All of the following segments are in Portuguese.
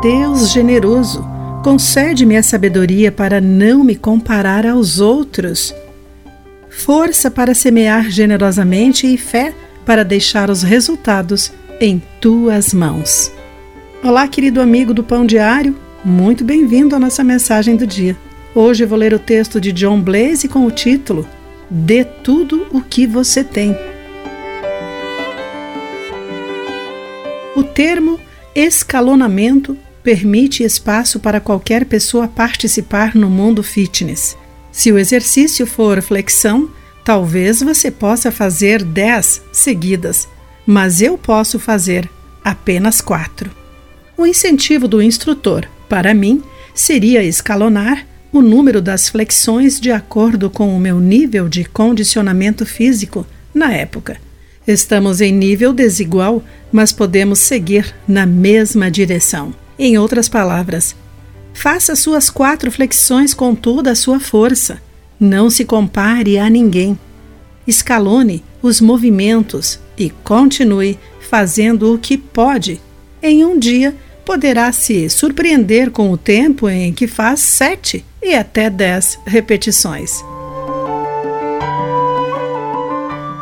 Deus generoso, concede-me a sabedoria para não me comparar aos outros, força para semear generosamente e fé para deixar os resultados em tuas mãos. Olá, querido amigo do Pão Diário, muito bem-vindo à nossa mensagem do dia. Hoje vou ler o texto de John Blaze com o título Dê tudo o que você tem. O termo escalonamento permite espaço para qualquer pessoa participar no mundo fitness. Se o exercício for flexão, talvez você possa fazer 10 seguidas, mas eu posso fazer apenas 4. O incentivo do instrutor, para mim, seria escalonar o número das flexões de acordo com o meu nível de condicionamento físico na época. Estamos em nível desigual, mas podemos seguir na mesma direção. Em outras palavras, faça suas quatro flexões com toda a sua força. Não se compare a ninguém. Escalone os movimentos e continue fazendo o que pode. Em um dia, poderá se surpreender com o tempo em que faz sete e até dez repetições.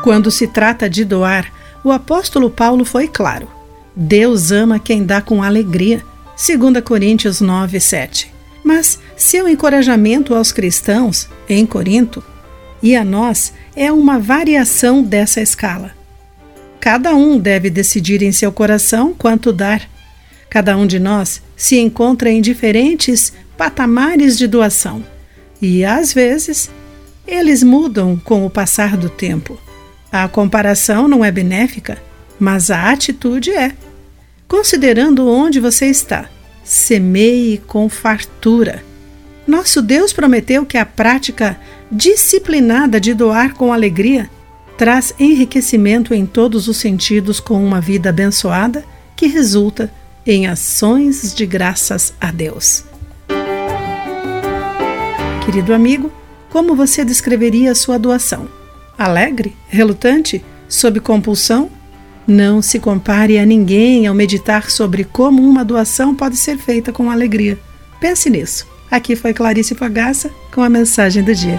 Quando se trata de doar, o apóstolo Paulo foi claro. Deus ama quem dá com alegria. 2 Coríntios 9, 7. Mas seu encorajamento aos cristãos, em Corinto, e a nós é uma variação dessa escala. Cada um deve decidir em seu coração quanto dar Cada um de nós se encontra em diferentes patamares de doação e, às vezes, eles mudam com o passar do tempo. A comparação não é benéfica, mas a atitude é. Considerando onde você está, semeie com fartura. Nosso Deus prometeu que a prática disciplinada de doar com alegria traz enriquecimento em todos os sentidos com uma vida abençoada que resulta em ações de graças a Deus. Querido amigo, como você descreveria a sua doação? Alegre? Relutante? Sob compulsão? Não se compare a ninguém ao meditar sobre como uma doação pode ser feita com alegria. Pense nisso. Aqui foi Clarice Pagaça com a mensagem do dia.